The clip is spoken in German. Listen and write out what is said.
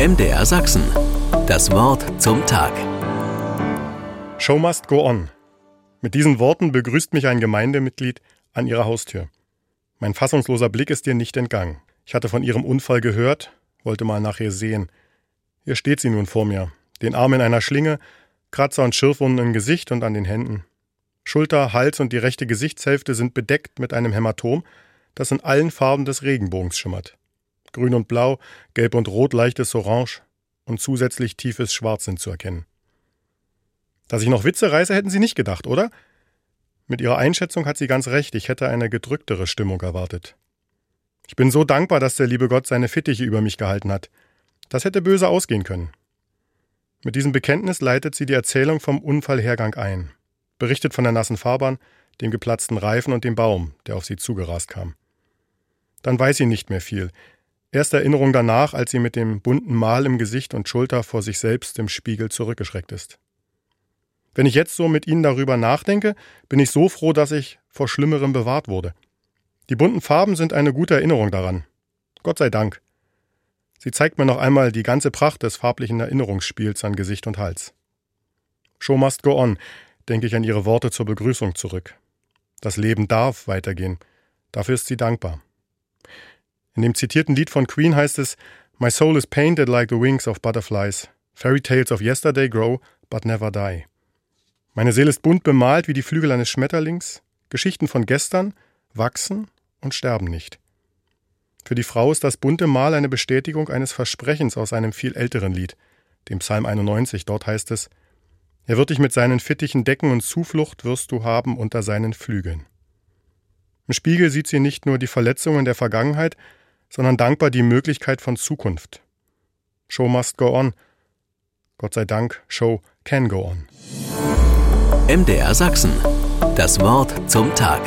MDR Sachsen. Das Wort zum Tag. Show must go on. Mit diesen Worten begrüßt mich ein Gemeindemitglied an ihrer Haustür. Mein fassungsloser Blick ist ihr nicht entgangen. Ich hatte von ihrem Unfall gehört, wollte mal nach ihr sehen. Hier steht sie nun vor mir, den Arm in einer Schlinge, Kratzer und Schürfwunden im Gesicht und an den Händen. Schulter, Hals und die rechte Gesichtshälfte sind bedeckt mit einem Hämatom, das in allen Farben des Regenbogens schimmert. Grün und Blau, Gelb und Rot, leichtes Orange und zusätzlich tiefes Schwarz sind zu erkennen. Dass ich noch Witze reiße, hätten Sie nicht gedacht, oder? Mit Ihrer Einschätzung hat sie ganz recht, ich hätte eine gedrücktere Stimmung erwartet. Ich bin so dankbar, dass der liebe Gott seine Fittiche über mich gehalten hat. Das hätte böse ausgehen können. Mit diesem Bekenntnis leitet sie die Erzählung vom Unfallhergang ein, berichtet von der nassen Fahrbahn, dem geplatzten Reifen und dem Baum, der auf sie zugerast kam. Dann weiß sie nicht mehr viel. Erst Erinnerung danach, als sie mit dem bunten Mal im Gesicht und Schulter vor sich selbst im Spiegel zurückgeschreckt ist. Wenn ich jetzt so mit Ihnen darüber nachdenke, bin ich so froh, dass ich vor Schlimmerem bewahrt wurde. Die bunten Farben sind eine gute Erinnerung daran. Gott sei Dank. Sie zeigt mir noch einmal die ganze Pracht des farblichen Erinnerungsspiels an Gesicht und Hals. Show must go on, denke ich an ihre Worte zur Begrüßung zurück. Das Leben darf weitergehen. Dafür ist sie dankbar. In dem zitierten Lied von Queen heißt es My soul is painted like the wings of butterflies. Fairy tales of yesterday grow, but never die. Meine Seele ist bunt bemalt wie die Flügel eines Schmetterlings. Geschichten von gestern wachsen und sterben nicht. Für die Frau ist das bunte Mal eine Bestätigung eines Versprechens aus einem viel älteren Lied, dem Psalm 91. Dort heißt es: Er wird dich mit seinen Fittichen decken und Zuflucht wirst du haben unter seinen Flügeln. Im Spiegel sieht sie nicht nur die Verletzungen der Vergangenheit, sondern dankbar die Möglichkeit von Zukunft. Show must go on. Gott sei Dank, Show can go on. MDR Sachsen. Das Wort zum Tag.